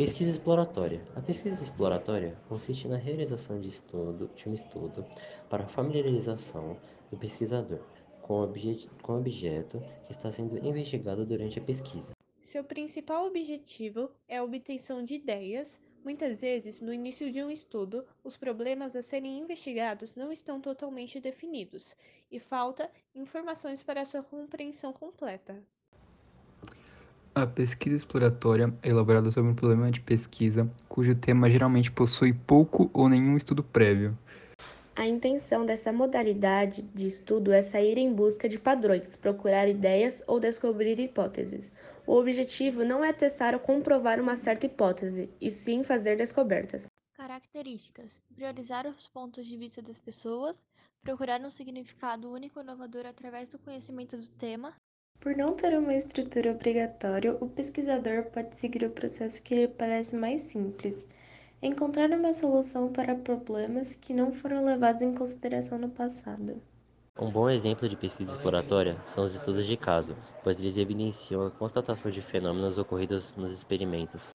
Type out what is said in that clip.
Pesquisa exploratória. A pesquisa exploratória consiste na realização de, estudo, de um estudo para familiarização do pesquisador com com o objeto que está sendo investigado durante a pesquisa. Seu principal objetivo é a obtenção de ideias. Muitas vezes, no início de um estudo, os problemas a serem investigados não estão totalmente definidos e falta informações para sua compreensão completa. A pesquisa exploratória é elaborada sobre um problema de pesquisa cujo tema geralmente possui pouco ou nenhum estudo prévio. A intenção dessa modalidade de estudo é sair em busca de padrões, procurar ideias ou descobrir hipóteses. O objetivo não é testar ou comprovar uma certa hipótese, e sim fazer descobertas. Características: priorizar os pontos de vista das pessoas, procurar um significado único e inovador através do conhecimento do tema, por não ter uma estrutura obrigatória, o pesquisador pode seguir o processo que lhe parece mais simples. Encontrar uma solução para problemas que não foram levados em consideração no passado. Um bom exemplo de pesquisa exploratória são os estudos de caso, pois eles evidenciam a constatação de fenômenos ocorridos nos experimentos.